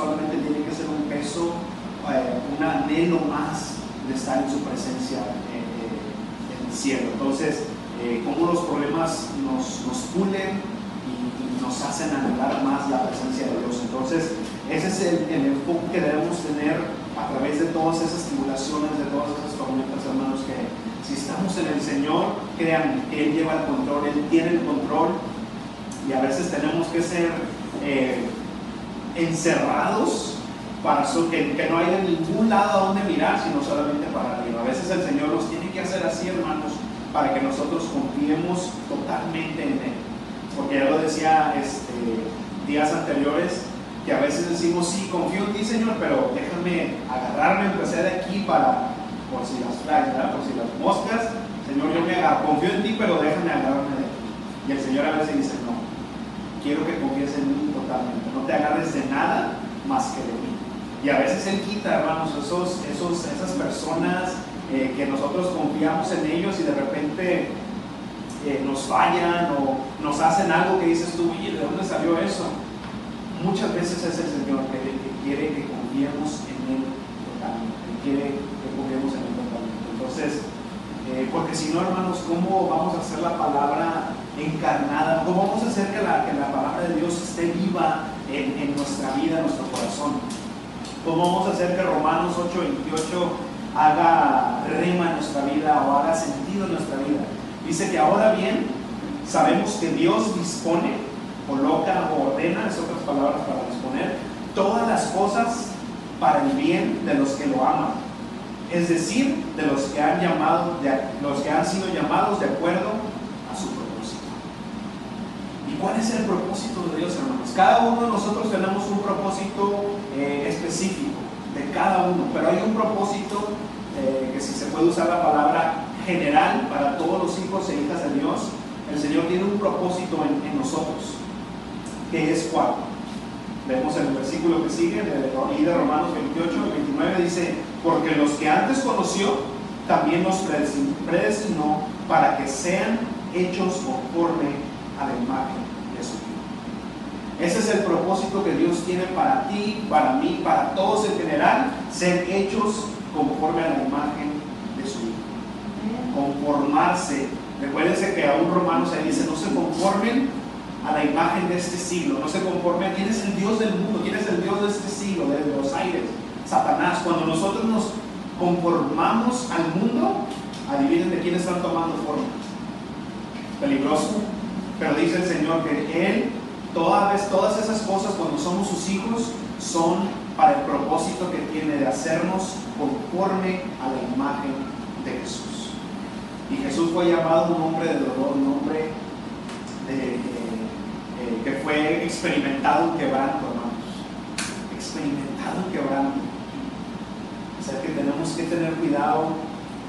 solamente tiene que ser un peso eh, un anhelo más de estar en su presencia eh, eh, en el cielo. Entonces, como los problemas nos, nos pulen y, nos hacen anhelar más la presencia de Dios. Entonces, ese es el, el, enfoque que debemos tener a través de todas esas tribulaciones, de todas esas tormentas, hermanos, que si estamos en el Señor, crean, Él lleva el control, Él tiene el control y a veces tenemos que ser encerrados para que, no haya ningún lado a donde mirar, sino solamente para arriba. A veces el Señor nos tiene que hacer así, hermanos, para que nosotros confiemos totalmente en Él. Porque ya lo decía este, días anteriores, que a veces decimos, sí, confío en ti, Señor, pero déjame agarrarme, empecé de aquí para, por si las flies, por si las moscas, Señor, yo me agarro, confío en ti, pero déjame agarrarme de aquí. Y el Señor a veces dice, no, quiero que confíes en mí no te agarres de nada más que de mí. Y a veces Él quita, hermanos, esos, esos, esas personas eh, que nosotros confiamos en ellos y de repente eh, nos fallan o nos hacen algo que dices tú, oye, ¿de dónde salió eso? Muchas veces es el Señor que, quiere que confiemos en Él totalmente, quiere que confiemos en Él totalmente. Entonces, eh, porque si no, hermanos, ¿cómo vamos a hacer la palabra encarnada? ¿Cómo vamos a hacer que la, que la palabra de Dios esté viva en, en nuestra vida, en nuestro corazón? ¿Cómo vamos a hacer que Romanos 8:28 haga rima en nuestra vida o haga sentido en nuestra vida? Dice que ahora bien, sabemos que Dios dispone, coloca o ordena, es otras palabras para disponer, todas las cosas para el bien de los que lo aman. Es decir, de los que han llamado, de los que han sido llamados de acuerdo a su propósito. ¿Y cuál es el propósito de Dios, hermanos? Cada uno de nosotros tenemos un propósito eh, específico de cada uno, pero hay un propósito eh, que si se puede usar la palabra general para todos los hijos e hijas de Dios, el Señor tiene un propósito en, nosotros, que es cuál. Vemos en el versículo que sigue, de, de Romanos 28 y 29, dice, porque los que antes conoció, también los predestinó para que sean hechos conforme a la imagen ese es el propósito que Dios tiene para ti, para mí, para todos en general, ser hechos conforme a la imagen de su Hijo. Conformarse. Recuérdense que a un romano se dice, no se conformen a la imagen de este siglo, no se conformen, ¿quién es el Dios del mundo? ¿Quién es el Dios de este siglo, de los aires? Satanás. Cuando nosotros nos conformamos al mundo, adivinen de quién están tomando forma. Peligroso. Pero dice el Señor que Él Todas, esas cosas cuando somos sus hijos son para el propósito que tiene de hacernos conforme a la imagen de Jesús. Y Jesús fue llamado un hombre de dolor, un hombre eh, eh, que fue experimentado en quebranto, hermanos. Experimentado en quebranto. O sea que tenemos que tener cuidado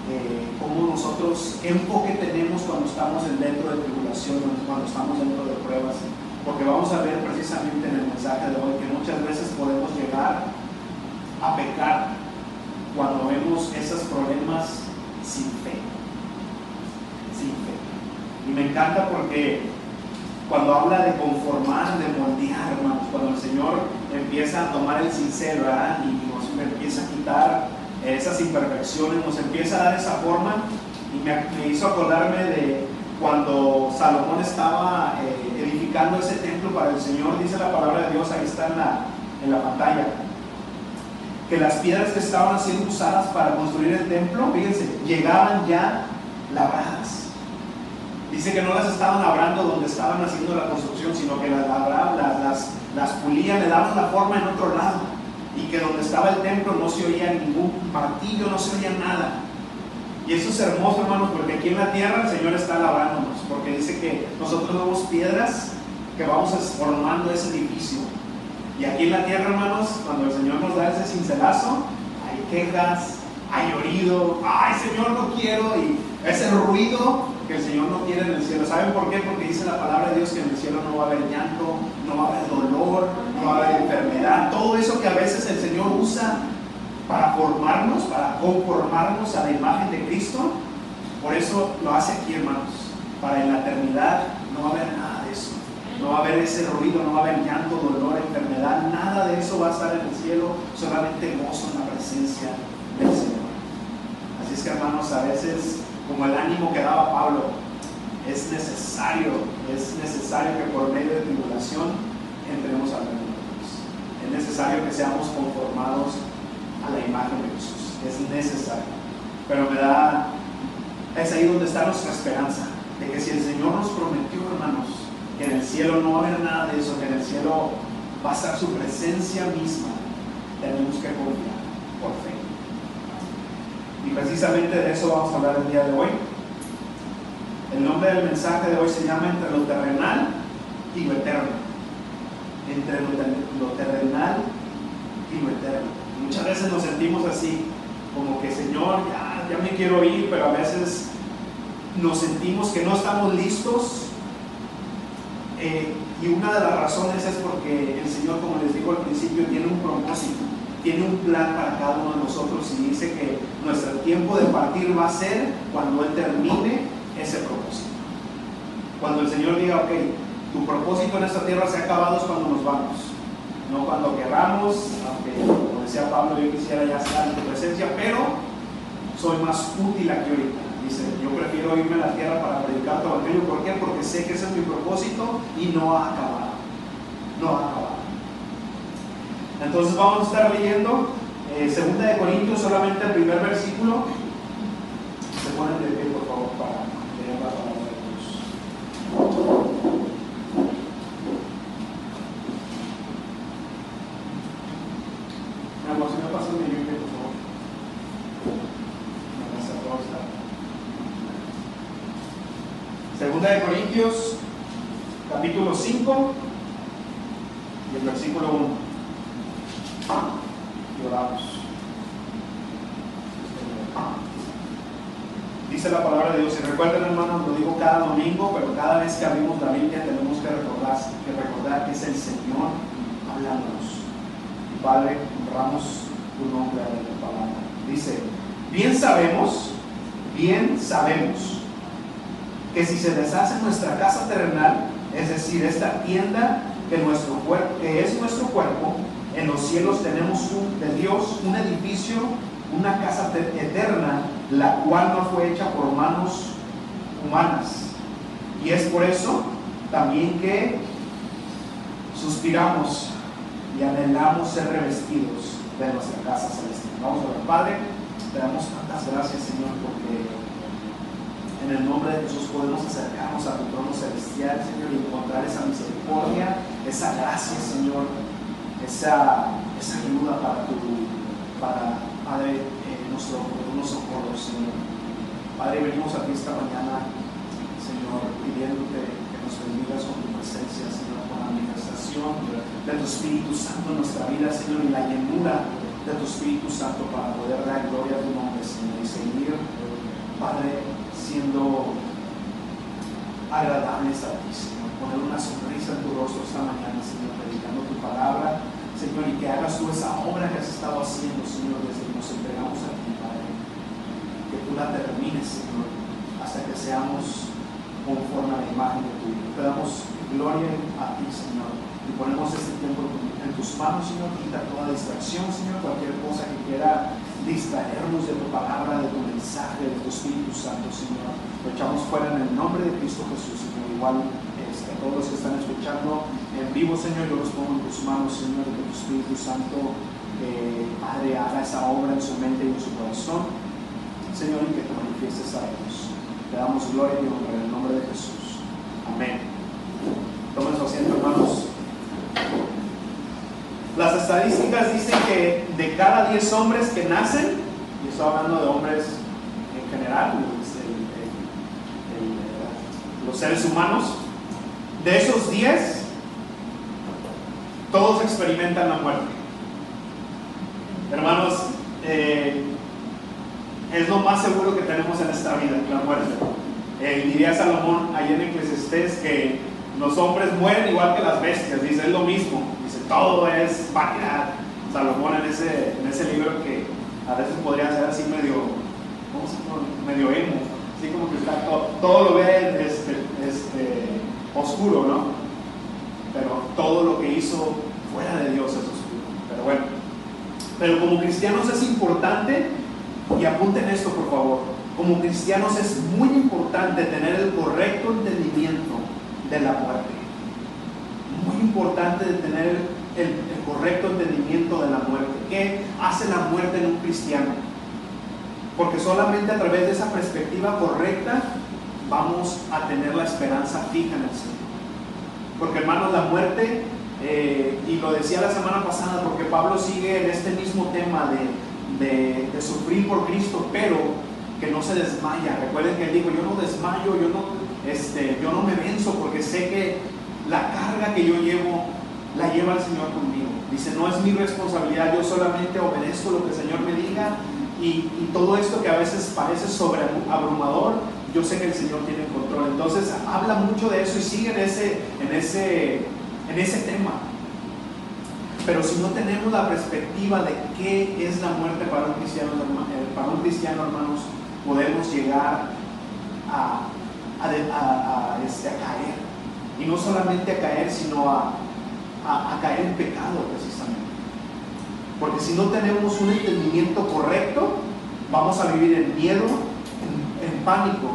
eh, cómo nosotros, enfoque tenemos cuando estamos dentro de tribulación, cuando estamos dentro de pruebas porque vamos a ver precisamente en el mensaje de hoy que muchas veces podemos llegar a pecar cuando vemos esos problemas sin fe. encanta porque cuando habla de conformar, de moldear, hermanos, cuando el Señor empieza a tomar el cincel, ¿verdad? Y nos empieza a quitar esas imperfecciones, nos empieza a dar esa forma, y me, hizo acordarme de cuando Salomón estaba eh, edificando ese templo para el Señor, dice la palabra de Dios, ahí está en la, en la pantalla, que las piedras que estaban siendo usadas para construir el templo, fíjense, llegaban ya labradas. Dice que no las estaban labrando donde estaban haciendo la construcción, sino que las labraban, las, las, pulían, le daban la forma en otro lado. Y que donde estaba el templo no se oía ningún martillo, no se oía nada. Y eso es hermoso, hermanos, porque aquí en la tierra el Señor está labrándonos, porque dice que nosotros somos piedras que vamos formando ese edificio. Y aquí en la tierra, hermanos, cuando el Señor nos da ese cincelazo, hay quejas, hay oído, ay Señor, no quiero, y ese ruido que el Señor no quiere en el cielo. ¿Saben por qué? Porque dice la palabra de Dios que en el cielo no va a haber llanto, no va a haber dolor, no va a haber enfermedad. Todo eso que a veces el Señor usa para formarnos, para conformarnos a la imagen de Cristo, por eso lo hace aquí, hermanos. Para en la eternidad no va a haber nada. No va a haber ese ruido, no va a haber llanto, dolor, enfermedad, nada de eso va a estar en el cielo, solamente gozo en la presencia del Señor. Así es que hermanos, a veces como el ánimo que daba Pablo, es necesario, es necesario que por medio de tribulación entremos al reino de Dios. Es necesario que seamos conformados a la imagen de Jesús. Es necesario. Pero me da, es ahí donde está nuestra esperanza, de que si el Señor nos prometió, hermanos, que en el cielo no va a haber nada de eso, que en el cielo va a estar su presencia misma, tenemos que confiar por fe. Y precisamente de eso vamos a hablar el día de hoy. El nombre del mensaje de hoy se llama Entre lo terrenal y lo eterno. Entre lo, terrenal y lo eterno. Muchas veces nos sentimos así, como que Señor, ya, ya me quiero ir, pero a veces nos sentimos que no estamos listos. Eh, y una de las razones es porque el Señor, como les digo al principio, tiene un propósito tiene un plan para cada uno de nosotros y dice que nuestro tiempo de partir va a ser cuando Él termine ese propósito. Cuando el Señor diga, ok, tu propósito en esta tierra se ha acabado es cuando nos vamos. No cuando querramos, aunque como decía Pablo, yo quisiera ya estar en tu presencia, pero soy más útil aquí ahorita. Yo prefiero irme a la tierra para predicar tu evangelio. ¿Por qué? Porque sé que ese es mi propósito y no ha acabado. No ha acabado. Entonces vamos a estar leyendo eh, Segunda de Corintios, solamente el primer versículo. Se ponen de pie, por favor, para leer la palabra de Dios. Mi amor, si me pasa mi Biblia, por favor. Segunda de Corintios, capítulo 5 y el versículo 1 y oramos. Dice la palabra de Dios, y recuerden hermanos, lo digo cada domingo, pero cada vez que abrimos la Biblia tenemos que recordar que, recordar que es el Señor hablándonos. Padre, honramos tu nombre de tu palabra. Dice, bien sabemos, bien sabemos que si se deshace nuestra casa terrenal, es decir, esta tienda que, nuestro que es nuestro cuerpo, en los cielos tenemos un, de Dios un edificio, una casa eterna, la cual no fue hecha por manos humanas. Y es por eso también que suspiramos y anhelamos ser revestidos de nuestra casa celestial. Vamos a ver, Padre, te damos tantas gracias, Señor, porque en el nombre de Jesús podemos acercarnos a tu trono celestial, Señor, y encontrar esa misericordia, esa gracia, Señor esa, esa ayuda para tu, para, Padre, eh, nuestro unos socorro, Señor. Padre, venimos aquí esta mañana, Señor, pidiéndote que nos bendigas con tu presencia, Señor, con la manifestación de tu Espíritu Santo en nuestra vida, Señor, y la llenura de tu Espíritu Santo para poder dar gloria a tu nombre, Señor, y seguir, Padre, siendo agradables a ti, Señor. Poner una sonrisa en tu rostro esta mañana, Señor, predicando tu palabra Señor, y que hagas tú esa obra que has estado haciendo, Señor, desde que nos entregamos a ti, Padre. Que tú la termines, Señor, hasta que seamos conforme a la imagen de tu Hijo. Te damos gloria a ti, Señor. Y ponemos este tiempo en tus manos, Señor. Quita toda distracción, Señor. Cualquier cosa que quiera distraernos de tu palabra, de tu mensaje, de tu Espíritu Santo, Señor. Lo echamos fuera en el nombre de Cristo Jesús, Señor. Igual este, todos los que están escuchando en vivo, Señor, yo los pongo en tus manos, Señor, que tu Espíritu Santo, eh, Padre, haga esa obra en su mente y en su corazón. Señor, y que te manifiestes a ellos. Le damos gloria y honra en el nombre de Jesús. Amén. Tomen su asiento, hermanos. Las estadísticas dicen que de cada 10 hombres que nacen, y estoy hablando de hombres en general, los seres humanos, de esos 10, todos experimentan la muerte. Hermanos, eh, es lo más seguro que tenemos en esta vida, la muerte. Eh, diría Salomón ayer en Eclesiastés que los hombres mueren igual que las bestias, dice, es lo mismo, dice, todo es vanidad. Salomón en ese, en ese libro que a veces podría ser así medio, ¿cómo se llama? Medio emo, así como que está todo, todo lo ve este, este, oscuro, ¿no? Pero todo lo que hizo fuera de Dios es oscuro. Pero bueno, pero como cristianos es importante, y apunten esto por favor, como cristianos es muy importante tener el correcto entendimiento de la muerte. Importante tener el, el, correcto entendimiento de la muerte. ¿Qué hace la muerte en un cristiano? Porque solamente a través de esa perspectiva correcta vamos a tener la esperanza fija en el Señor. Porque hermanos, la muerte, eh, y lo decía la semana pasada, porque Pablo sigue en este mismo tema de, de, de sufrir por Cristo, pero que no se desmaya. Recuerden que él dijo, yo no desmayo, yo no este, yo no me venzo porque sé que la carga que yo llevo la lleva el Señor conmigo. Dice, no es mi responsabilidad, yo solamente obedezco lo que el Señor me diga y, todo esto que a veces parece sobreabrumador, yo sé que el Señor tiene control. Entonces habla mucho de eso y sigue en ese, en ese, en ese tema. Pero si no tenemos la perspectiva de qué es la muerte para un cristiano, para un cristiano hermanos, podemos llegar a a, este, a, caer. Y no solamente a caer, sino a, caer en pecado precisamente. Porque si no tenemos un entendimiento correcto, vamos a vivir en miedo, en, en pánico.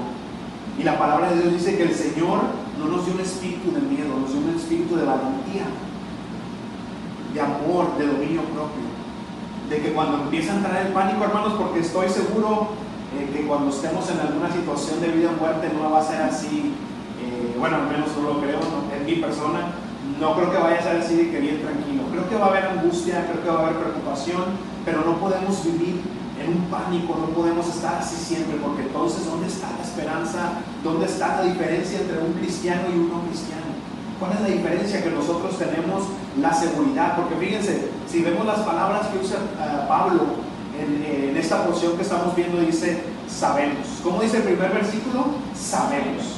Y la palabra de Dios dice que el Señor no nos dio un espíritu de miedo, nos dio un espíritu de valentía, de amor, de dominio propio. De que cuando empieza a entrar el pánico, hermanos, porque estoy seguro eh, que cuando estemos en alguna situación de vida o muerte no va a ser así, eh, bueno, al menos no lo creo, en mi persona, no creo que vaya a ser así de que bien tranquilo. Creo que va a haber angustia, creo que va a haber preocupación, pero no podemos vivir en un pánico, no podemos estar así siempre, porque entonces, ¿dónde está la esperanza? ¿Dónde está la diferencia entre un cristiano y un no cristiano? ¿Cuál es la diferencia? Que nosotros tenemos la seguridad, porque fíjense, si vemos las palabras que usa uh, Pablo en, esta porción que estamos viendo dice sabemos. ¿Cómo dice el primer versículo? Sabemos.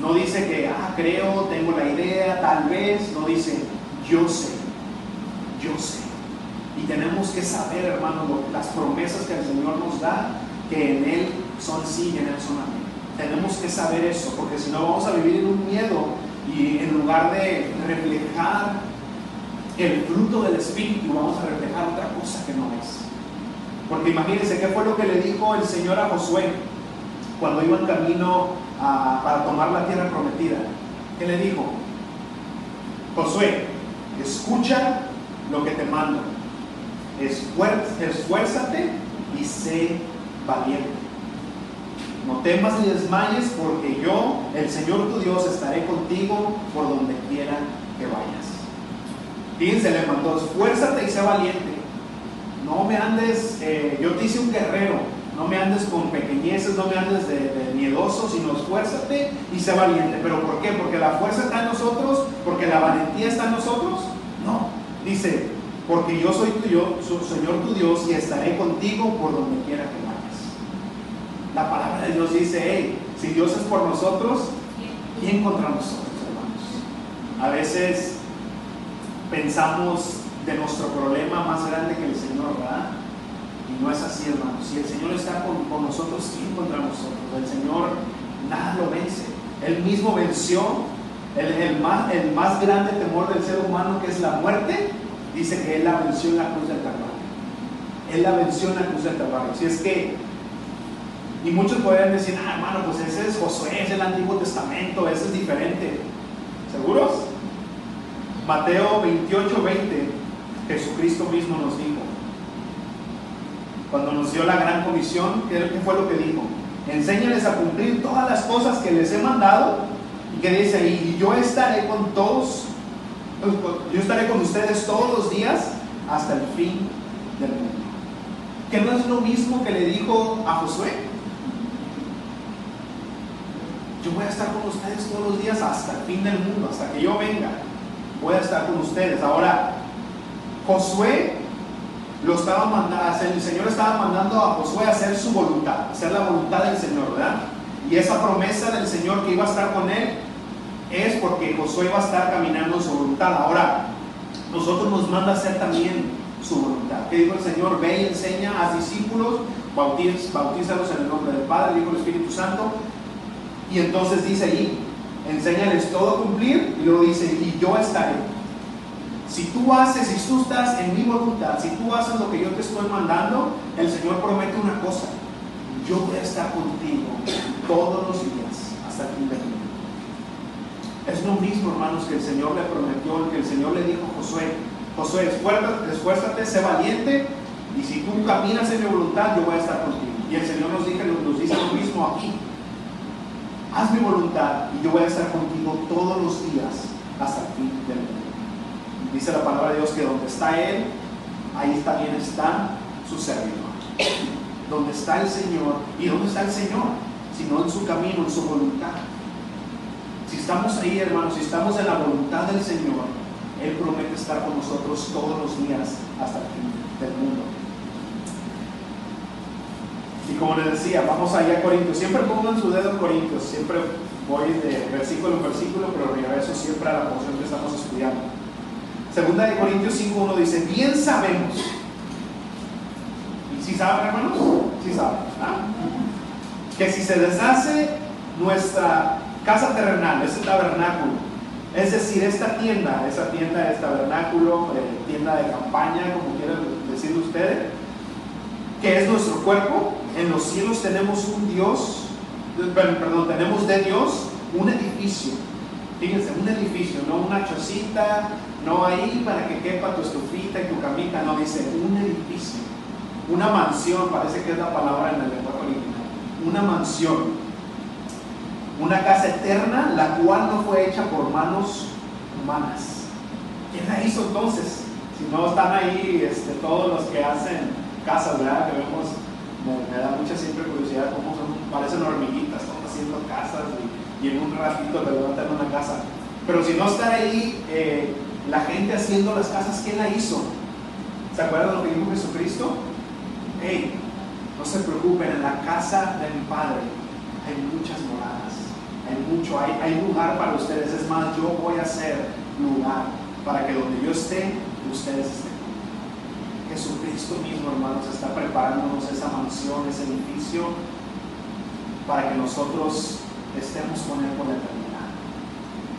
No dice que, ah, creo, tengo la idea, tal vez. No dice, yo sé, yo sé. Y tenemos que saber, hermano, las promesas que el Señor nos da, que en Él son sí y en Él son amén. Tenemos que saber eso, porque si no vamos a vivir en un miedo y en lugar de reflejar el fruto del Espíritu, vamos a reflejar otra cosa que no es. Porque imagínense qué fue lo que le dijo el Señor a Josué cuando iba en camino para tomar la tierra prometida. ¿Qué le dijo? Josué, escucha lo que te mando. esfuérzate y sé valiente. No temas ni desmayes porque yo, el Señor tu Dios, estaré contigo por donde quiera que vayas. Fíjense, le mandó, esfuérzate y sé valiente. No me andes, eh, yo te hice un guerrero, no me andes con pequeñeces, no me andes de, miedoso, sino esfuérzate y sé valiente. ¿Pero por qué? ¿Porque la fuerza está en nosotros? ¿Porque la valentía está en nosotros? No. Dice, porque yo soy tu yo, Señor tu Dios y estaré contigo por donde quiera que vayas. La palabra de Dios dice, hey, si Dios es por nosotros, ¿quién contra nosotros, hermanos? A veces pensamos de nuestro problema más grande que el Señor, ¿verdad? Y no es así, hermanos. Si el Señor está con, nosotros, ¿quién contra nosotros? El Señor nada lo vence. Él mismo venció el, el, más, el más grande temor del ser humano, que es la muerte. Dice que Él la venció en la cruz del Calvario. Él la venció en la cruz del Calvario. Si es que, y muchos podrían decir, ah, hermano, pues ese es Josué, es el Antiguo Testamento, ese es diferente. ¿Seguros? Mateo 28, 20, Jesucristo mismo nos dijo, cuando nos dio la gran comisión, ¿qué fue lo que dijo? Enséñales a cumplir todas las cosas que les he mandado y que dice, y yo estaré con todos, yo estaré con ustedes todos los días hasta el fin del mundo. Que no es lo mismo que le dijo a Josué. Yo voy a estar con ustedes todos los días hasta el fin del mundo, hasta que yo venga. Voy a estar con ustedes. Ahora, Josué lo estaba mandando, el Señor estaba mandando a Josué a hacer su voluntad, hacer la voluntad del Señor, ¿verdad? Y esa promesa del Señor que iba a estar con él es porque Josué va a estar caminando en su voluntad. Ahora, nosotros nos manda a hacer también su voluntad. ¿Qué dijo el Señor? Ve y enseña a discípulos, bautízalos en el nombre del Padre, dijo el Espíritu Santo. Y entonces dice ahí, enséñales todo a cumplir, y luego dice, y yo estaré si tú haces, si tú estás en mi voluntad, si tú haces lo que yo te estoy mandando, el Señor promete una cosa. Yo voy a estar contigo todos los días hasta el fin del mundo. Es lo mismo, hermanos, que el Señor le prometió, que el Señor le dijo a Josué. Josué, esfuérzate, esfuérzate, sé valiente, y si tú caminas en mi voluntad, yo voy a estar contigo. Y el Señor nos dice, nos dice lo mismo aquí. Haz mi voluntad y yo voy a estar contigo todos los días hasta el fin del mundo. Dice la palabra de Dios que donde está Él, ahí también está su servidor. Donde está el Señor. ¿Y dónde está el Señor? Sino en su camino, en su voluntad. Si estamos ahí, hermanos, si estamos en la voluntad del Señor, Él promete estar con nosotros todos los días hasta el fin del mundo. Y como les decía, vamos allá a Corintios. Siempre pongan su dedo Corintios. Siempre voy de versículo en versículo, pero regreso siempre a la porción que estamos estudiando. Segunda de Corintios 5.1 dice, bien sabemos. ¿Y si saben, hermanos? Sí saben. Que si se deshace nuestra casa terrenal, ese tabernáculo, es decir, esta tienda, esa tienda es tabernáculo, eh, tienda de campaña, como quieran decir ustedes, que es nuestro cuerpo, en los cielos tenemos un Dios, perdón, tenemos de Dios un edificio. Fíjense, un edificio, no una chocita, no ahí para que quepa tu estufita y tu camita, no, dice un edificio, una mansión, parece que es la palabra en el lenguaje original, una mansión, una casa eterna, la cual no fue hecha por manos humanas. ¿Quién la hizo entonces? Si no están ahí este, todos los que hacen casas, ¿verdad? Que vemos, me, da mucha siempre curiosidad cómo son, parecen hormiguitas, están haciendo casas y, en un ratito te levantan una casa. Pero si no está ahí, eh, la gente haciendo las casas, ¿quién la hizo? ¿Se acuerdan lo que dijo Jesucristo? Hey, no se preocupen, en la casa de mi Padre hay muchas moradas, hay mucho, hay, hay lugar para ustedes. Es más, yo voy a hacer lugar para que donde yo esté, ustedes estén. Jesucristo mismo, hermanos, está preparándonos esa mansión, ese edificio, para que nosotros estemos con Él por la eternidad.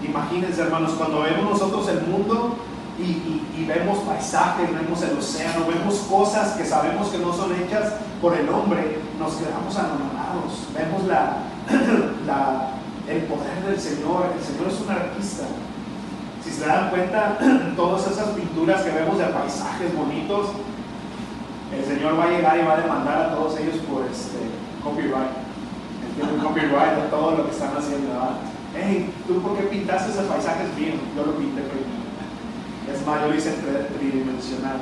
Imagínense, hermanos, cuando vemos nosotros el mundo y, vemos paisajes, vemos el océano, vemos cosas que sabemos que no son hechas por el hombre, nos quedamos anonadados. Vemos la, el poder del Señor. El Señor es un artista. Si se dan cuenta, todas esas pinturas que vemos de paisajes bonitos, el Señor va a llegar y va a demandar a todos ellos por este copyright. El copyright de todo lo que están haciendo. hey, ¿tú por qué pintaste ese paisaje? Es mío, yo lo pinté primero. Es más, yo lo hice tridimensional,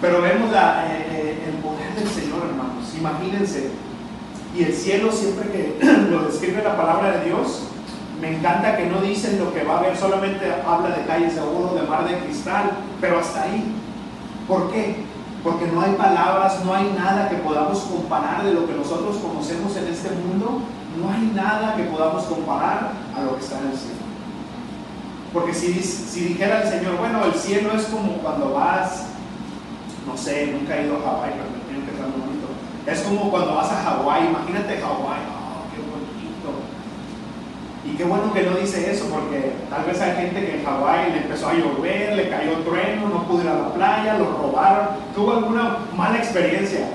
Pero vemos eh, eh, el poder del Señor, hermanos. Imagínense. Y el cielo, siempre que lo describe la palabra de Dios, me encanta que no dicen lo que va a haber, solamente habla de calles de oro, de mar de cristal, pero hasta ahí. ¿Por qué? Porque no hay palabras, no hay nada que podamos comparar de lo que nosotros conocemos en este mundo no hay nada que podamos comparar a lo que está en el cielo. Porque si, si dijera el Señor, bueno, el cielo es como cuando vas, no sé, nunca he ido a Hawái, pero me tienen que estar bonito. Es como cuando vas a Hawái, imagínate Hawái, oh, qué bonito, Y qué bueno que no dice eso, porque tal vez hay gente que en Hawái le empezó a llover, le cayó trueno, no pudo ir a la playa, lo robaron, tuvo alguna mala experiencia.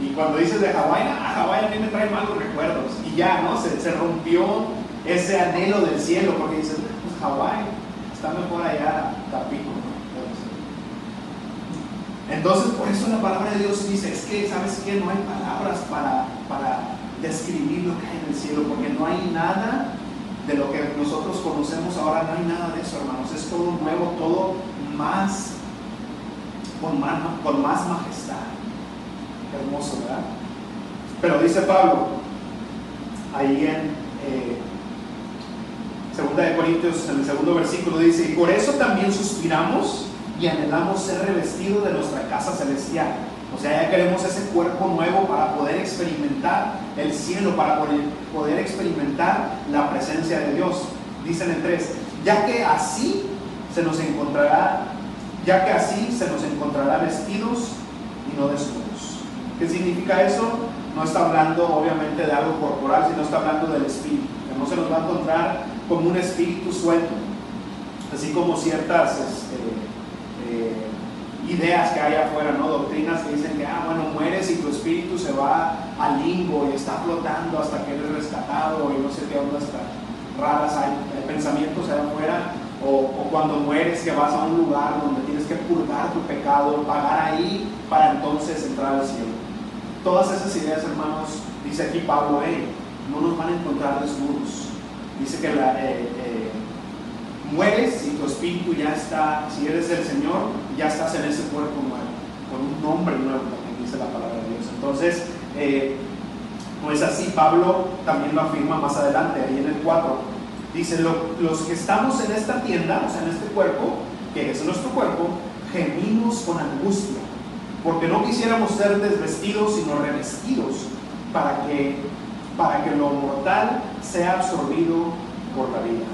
Y cuando dices de Hawái, ah, Hawái a mí me trae malos recuerdos. Y ya, ¿no? Se, se rompió ese anhelo del cielo, porque dices, pues Hawái está mejor allá, Tapico. Entonces, por eso la palabra de Dios dice, es que, ¿sabes qué? No hay palabras para, para describir lo que hay en el cielo, porque no hay nada de lo que nosotros conocemos ahora, no hay nada de eso, hermanos. Es todo nuevo, todo más, con más, con más majestad. hermoso, ¿verdad? Pero dice Pablo, ahí en eh, Segunda de Corintios, en el segundo versículo, dice, y por eso también suspiramos y anhelamos ser revestidos de nuestra casa celestial. O sea, ya queremos ese cuerpo nuevo para poder experimentar el cielo, para poder, experimentar la presencia de Dios. Dicen en tres, ya que así se nos encontrará, ya que así se nos encontrará vestidos y no desnudos. ¿Qué significa eso? No está hablando obviamente de algo corporal, sino está hablando del espíritu. No se nos va a encontrar como un espíritu suelto, así como ciertas este, eh, ideas que hay afuera, ¿no? Doctrinas que dicen que, ah, bueno, mueres y tu espíritu se va al limbo y está flotando hasta que eres rescatado y no sé qué ondas raras hay, pensamientos allá afuera. O, o, cuando mueres que vas a un lugar donde tienes que purgar tu pecado, pagar ahí para entonces entrar al cielo. Todas esas ideas, hermanos, dice aquí Pablo, hey, no nos van a encontrar desnudos. Dice que la, eh, eh, mueres y tu espíritu ya está, si eres el Señor, ya estás en ese cuerpo nuevo, con un nombre nuevo, también dice la palabra de Dios. Entonces, eh, no es así, Pablo también lo afirma más adelante, ahí en el 4. Dice, los que estamos en esta tienda, o sea, en este cuerpo, que es nuestro cuerpo, gemimos con angustia, porque no quisiéramos ser desvestidos, sino revestidos, para que, para que lo mortal sea absorbido por la vida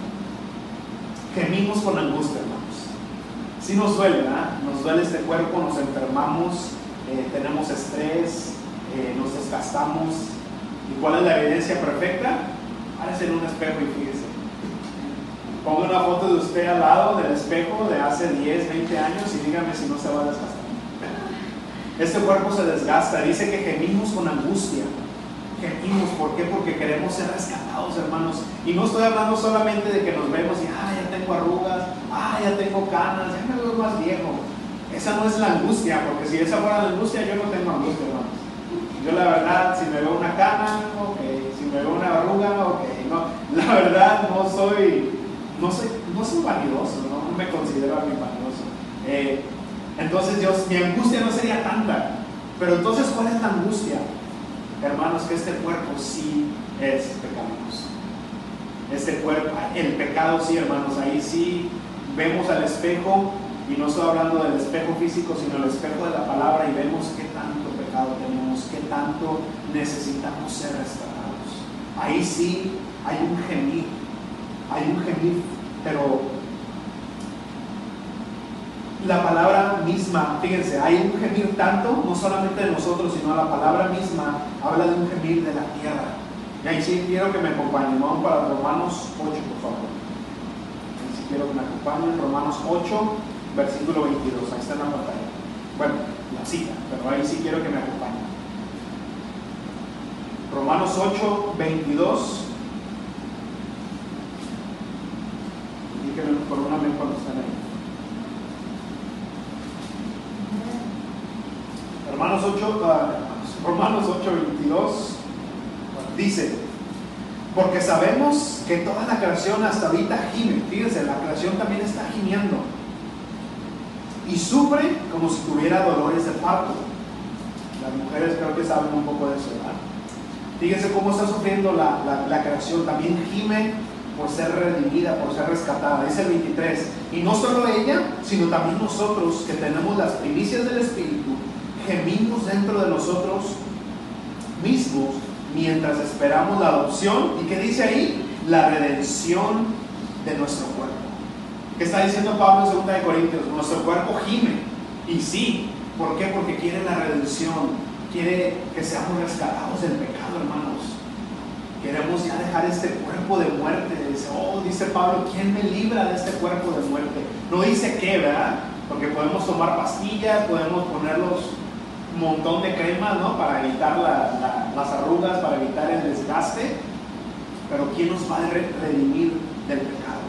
gemimos con angustia, hermanos. Si nos duele, ¿verdad? Nos duele este cuerpo, nos enfermamos, eh, tenemos estrés, eh, nos desgastamos. ¿Y cuál es la evidencia perfecta? Párese en un espejo y fíjese. Ponga una foto de usted al lado del espejo de hace 10, 20 años y dígame si no se va a desgastar. Este cuerpo se desgasta, dice que gemimos con angustia gemimos. ¿Por qué? Porque queremos ser rescatados, hermanos. Y no estoy hablando solamente de que nos vemos y, ah, ya tengo arrugas, ah, ya tengo canas, ya me veo más viejo. Esa no es la angustia, porque si esa fuera la angustia, yo no tengo angustia, hermanos. Yo la verdad, si me veo una cana, ok, si me veo una arruga, ok, no, la verdad no soy, no soy, no soy vanidoso, no, me considero a vanidoso. Eh, entonces Dios, mi angustia no sería tanta. Pero entonces, ¿cuál es la angustia? Hermanos, que este cuerpo sí es pecaminoso. Este cuerpo, el pecado sí, hermanos, ahí sí vemos al espejo, y no estoy hablando del espejo físico, sino el espejo de la palabra, y vemos qué tanto pecado tenemos, qué tanto necesitamos ser restaurados. Ahí sí hay un gemir, hay un gemir, pero la palabra misma, fíjense, hay un gemir tanto, no solamente de nosotros, sino la palabra misma habla de un gemir de la tierra. Y ahí sí quiero que me acompañen, vamos para Romanos 8, por favor. Ahí sí quiero que me acompañen, Romanos 8, versículo 22, ahí está en la pantalla. Bueno, la cita, pero ahí sí quiero que me acompañen. Romanos 8, 22. Díganme por una vez cuando están ahí. Romanos 8, uh, Romanos 8, 22 dice, porque sabemos que toda la creación hasta ahorita gime, fíjense, la creación también está gimiendo y sufre como si tuviera dolores de parto. Las mujeres creo que saben un poco de eso, ¿verdad? Fíjense cómo está sufriendo la, la, creación, también gime por ser redimida, por ser rescatada. Dice el 23. Y no solo ella, sino también nosotros que tenemos las primicias del Espíritu, gemimos dentro de nosotros mismos mientras esperamos la adopción. ¿Y qué dice ahí? La redención de nuestro cuerpo. ¿Qué está diciendo Pablo en 2 de Corintios? Nuestro cuerpo gime. Y sí, ¿por qué? Porque quiere la redención. Quiere que seamos rescatados del pecado, hermanos. Queremos ya dejar este cuerpo de muerte. Dice, oh, dice Pablo, ¿quién me libra de este cuerpo de muerte? No dice qué, ¿verdad? Porque podemos tomar pastillas, podemos ponerlos montón de crema, ¿no? Para evitar las arrugas, para evitar el desgaste. Pero ¿quién nos va a redimir del pecado?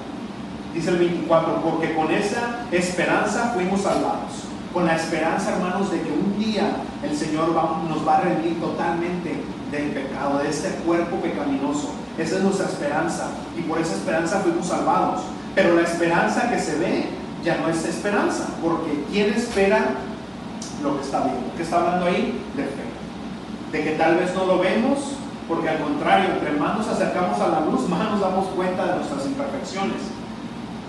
Dice el 24, porque con esa esperanza fuimos salvados. Con la esperanza, hermanos, de que un día el Señor nos va a redimir totalmente del pecado, de este cuerpo pecaminoso. Esa es nuestra esperanza. Y por esa esperanza fuimos salvados. Pero la esperanza que se ve ya no es esperanza. Porque ¿quién espera lo que está viendo? ¿Qué está hablando ahí? De fe. De que tal vez no lo vemos, porque al contrario, entre más nos acercamos a la luz, más nos damos cuenta de nuestras imperfecciones.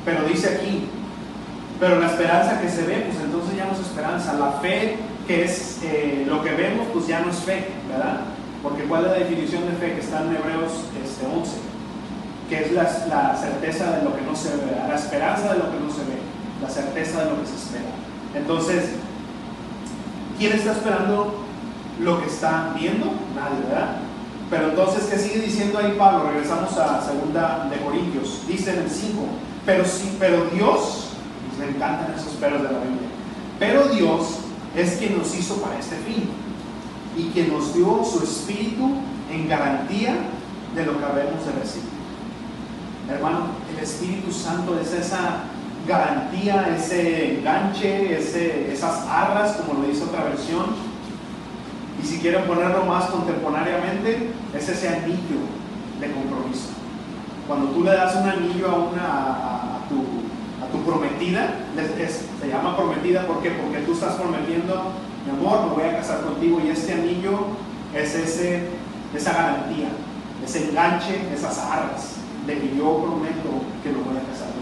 Pero dice aquí, pero la esperanza que se ve, pues entonces ya no es esperanza. La fe, que es eh, lo que vemos, pues ya no es fe, ¿verdad? Porque ¿cuál es la definición de fe que está en Hebreos este, 11? Que es la, la, certeza de lo que no se ve, la esperanza de lo que no se ve, la certeza de lo que se espera. Entonces, ¿quién está esperando lo que está viendo? Nadie, ¿verdad? Pero entonces, ¿qué sigue diciendo ahí Pablo? Regresamos a segunda de Corintios. Dice en el 5, pero sí, pero Dios, me encantan esos peros de la Biblia, pero Dios es quien nos hizo para este fin y quien nos dio su espíritu en garantía de lo que habemos de recibir. Hermano, el Espíritu Santo es esa garantía, ese enganche, ese, esas arras, como lo dice otra versión. Y si quieren ponerlo más contemporáneamente, es ese anillo de compromiso. Cuando tú le das un anillo a, una, a, tu, a tu, prometida, se llama prometida ¿por qué? porque tú estás prometiendo, mi amor, me voy a casar contigo y este anillo es ese, esa garantía, ese enganche, esas arras de que yo prometo que lo voy a casar.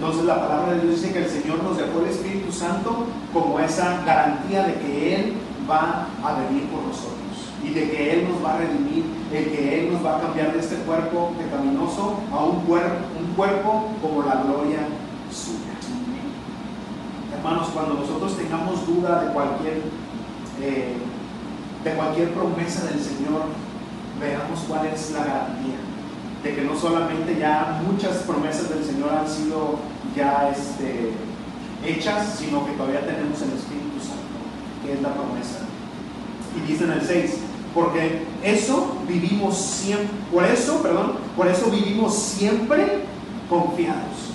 Entonces la palabra de Dios dice que el Señor nos dejó el Espíritu Santo como esa garantía de que Él va a venir por nosotros y de que Él nos va a redimir, de que Él nos va a cambiar de este cuerpo pecaminoso a un cuerpo, un cuerpo como la gloria suya. Hermanos, cuando nosotros tengamos duda de cualquier, eh, de cualquier promesa del Señor, veamos cuál es la garantía de que no solamente ya muchas promesas del Señor han sido ya este, hechas, sino que todavía tenemos el Espíritu Santo, que es la promesa. Y dice en el 6, porque eso vivimos siempre, por eso, perdón, por eso vivimos siempre confiados.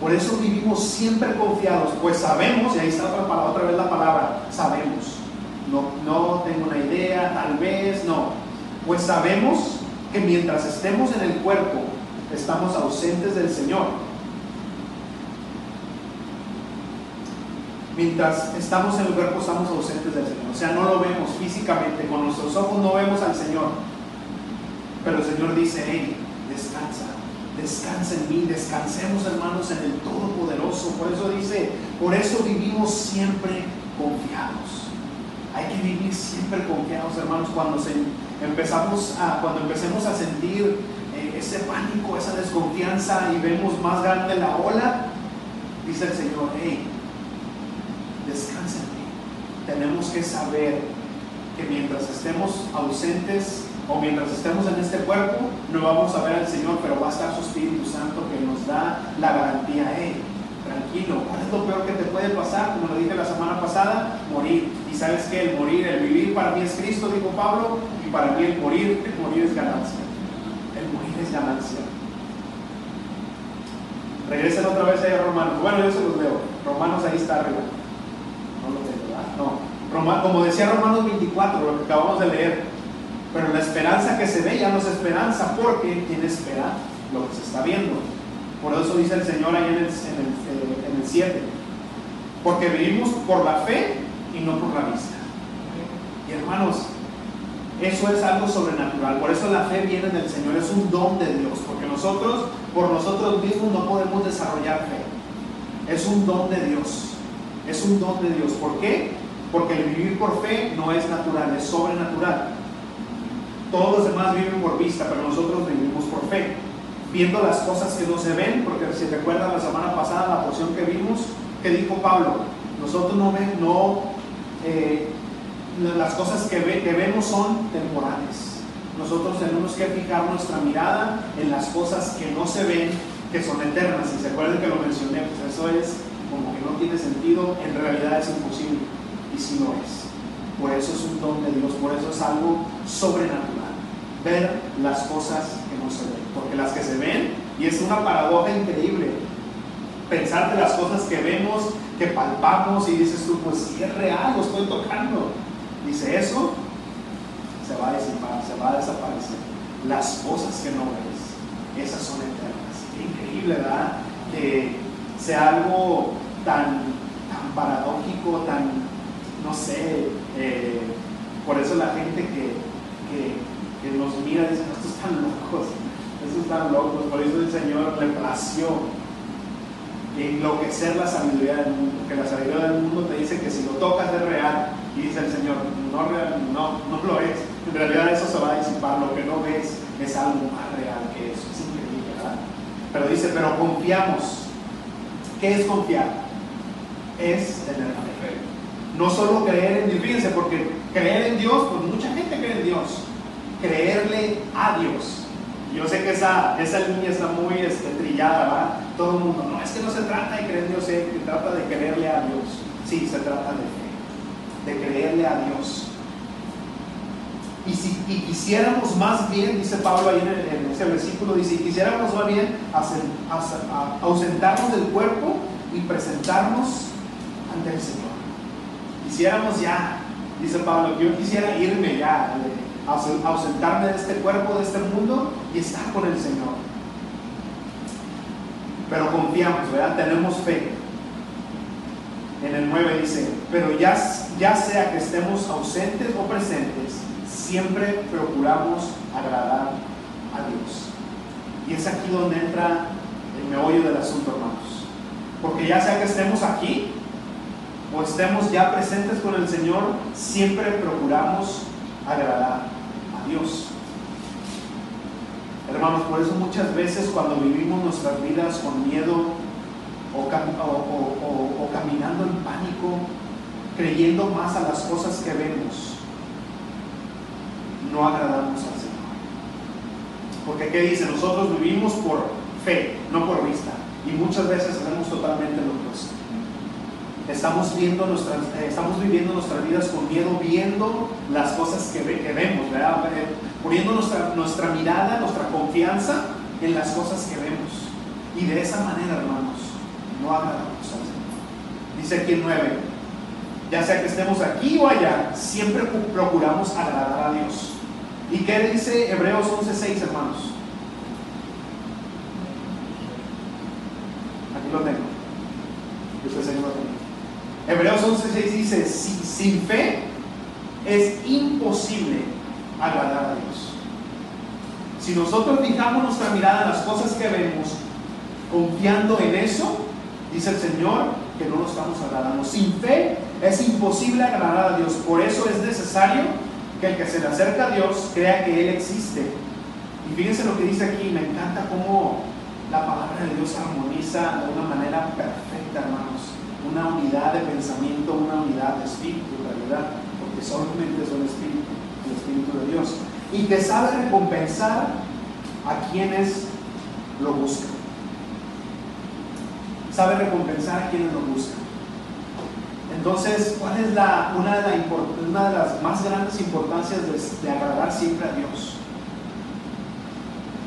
Por eso vivimos siempre confiados, pues sabemos, y ahí está otra, vez la palabra, sabemos. No, no tengo una idea, tal vez, no. Pues sabemos que mientras estemos en el cuerpo, estamos ausentes del Señor mientras estamos en el cuerpo estamos ausentes del Señor. O sea, no lo vemos físicamente, con nuestros ojos no vemos al Señor. Pero el Señor dice, descansa, descansa en mí, descansemos hermanos en el Todopoderoso. Por eso dice, por eso vivimos siempre confiados. Hay que vivir siempre confiados, hermanos, cuando empezamos a, cuando empecemos a sentir eh, ese pánico, esa desconfianza y vemos más grande la ola, dice el Señor, hey, descansa en mí. Tenemos que saber que mientras estemos ausentes o mientras estemos en este cuerpo, no vamos a ver al Señor, pero va a estar su Espíritu Santo que nos da la garantía. Hey, tranquilo, ¿cuál es lo peor que te puede pasar? Como lo dije la semana pasada, morir. Y sabes que el morir, el vivir para mí es Cristo, dijo Pablo, para mí el morir, el morir es ganancia. El morir es ganancia. Regresen otra vez a Romanos. Bueno, yo se los leo. Romanos ahí está arriba. No, como decía Romanos 24, lo que acabamos de leer, pero la esperanza que se ve ya no es esperanza, porque quien espera lo que se está viendo. Por eso dice el Señor ahí en el, en el 7, porque vivimos por la fe y no por la vista. Y hermanos, eso es algo sobrenatural. Por eso la fe viene del Señor, es un don de Dios, porque nosotros, por nosotros mismos, no podemos desarrollar fe. Es un don de Dios. Es un don de Dios. ¿Por qué? Porque el vivir por fe no es natural, es sobrenatural. Todos los demás viven por vista, pero nosotros vivimos por fe. Viendo las cosas que no se ven, porque si recuerdan la semana pasada la porción que vimos, que dijo Pablo, nosotros no no, eh, las cosas que, vemos son temporales. nosotros tenemos que fijar nuestra mirada en las cosas que no se ven, que son eternas. Y se acuerdan que lo mencioné, pues eso es como que no tiene sentido, en realidad es imposible. Y si no es. Por eso es un don de Dios, por eso es algo sobrenatural. Ver las cosas que no se ven. Porque las que se ven, y es una paradoja increíble, pensar de las cosas que vemos, que palpamos y dices tú, pues si es real, lo estoy tocando. Dice eso, se va a disipar, se va a desaparecer. Las cosas que no ves, esas son eternas. Qué increíble, ¿verdad? Que sea algo tan, tan paradójico, tan, no sé, eh, por eso la gente que, que, nos mira dice, estos están locos, estos están locos, por eso el Señor le plació enloquecer la sabiduría del mundo, que la sabiduría del mundo te dice que si lo tocas es real, y dice el Señor, no, no, no lo es, en realidad eso se va a disipar, lo que no ves es algo más real que eso, es increíble, ¿verdad? Pero dice, pero confiamos. ¿Qué es confiar? Es tener fe. No solo creer en Dios, fíjense, porque creer en Dios, pues mucha gente cree en Dios. Creerle a Dios. Yo sé que esa, esa línea está muy este, trillada, ¿verdad? Todo el mundo, no, es que no se trata de creer en Dios, se trata de creerle a Dios. Sí, se trata de de creerle a Dios. Y si quisiéramos más bien, dice Pablo ahí en, ese versículo, dice, quisiéramos más bien ausentarnos del cuerpo y presentarnos ante el Señor. Quisiéramos ya, dice Pablo, yo quisiera irme ya, ausentarme de este cuerpo, de este mundo y estar con el Señor. Pero confiamos, ¿verdad? Tenemos fe. En el 9 dice, pero ya, ya sea que estemos ausentes o presentes, siempre procuramos agradar a Dios. Y es aquí donde entra el meollo del asunto, hermanos. Porque ya sea que estemos aquí o estemos ya presentes con el Señor, siempre procuramos agradar a Dios. Hermanos, por eso muchas veces cuando vivimos nuestras vidas con miedo o, o, caminando en pánico, creyendo más a las cosas que vemos, no agradamos al Señor. Porque ¿qué dice? Nosotros vivimos por fe, no por vista. Y muchas veces hacemos totalmente lo opuesto. Estamos, viendo nuestras, eh, estamos viviendo nuestras vidas con miedo, viendo las cosas que, vemos, ¿verdad? Eh, poniendo nuestra, nuestra mirada, nuestra confianza en las cosas que vemos. Y de esa manera, hermanos, no agradamos al Señor. Dice aquí el 9, ya sea que estemos aquí o allá, siempre procuramos agradar a Dios. ¿Y qué dice Hebreos 11:6, hermanos? Aquí lo tengo. Hebreos 11:6 dice, sin fe es imposible agradar a Dios. Si nosotros fijamos nuestra mirada en las cosas que vemos, confiando en eso, dice el Señor que no lo estamos agradando. Sin fe es imposible agradar a Dios. Por eso es necesario que el que se le acerca a Dios crea que Él existe. Y fíjense lo que dice aquí, me encanta cómo la palabra de Dios armoniza de una manera perfecta, hermanos. Una unidad de pensamiento, una unidad de espíritu, en realidad, porque solamente es un espíritu, el espíritu de Dios. Y que sabe recompensar a quienes lo buscan. Sabe recompensar a quienes lo buscan. Entonces, ¿cuál es la, una, de las más grandes importancias de, agradar siempre a Dios?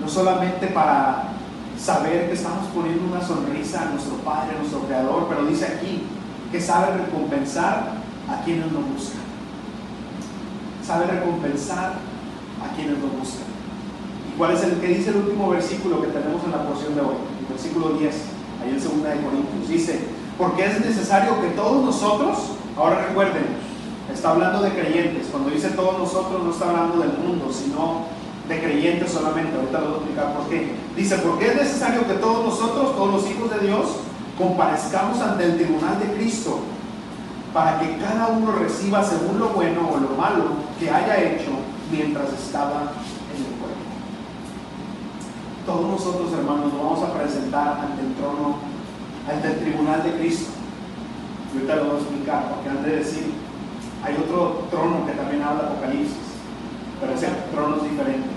No solamente para saber que estamos poniendo una sonrisa a nuestro Padre, a nuestro Creador, pero dice aquí que sabe recompensar a quienes lo buscan. Sabe recompensar a quienes lo buscan. ¿Y cuál es el que dice el último versículo que tenemos en la porción de hoy? El versículo 10, ahí en 2 de Corintios. Dice, porque es necesario que todos nosotros, ahora recuerden, está hablando de creyentes, cuando dice todos nosotros no está hablando del mundo, sino de creyentes solamente, ahorita lo voy a explicar por qué. Dice, porque es necesario que todos nosotros, todos los hijos de Dios, comparezcamos ante el tribunal de Cristo, para que cada uno reciba según lo bueno o lo malo que haya hecho mientras estaba en el cuerpo. Todos nosotros, hermanos, nos vamos a presentar ante el trono ante el tribunal de Cristo. Y ahorita lo voy a explicar, porque antes de decir, hay otro trono que también habla Apocalipsis, pero ese trono es diferente.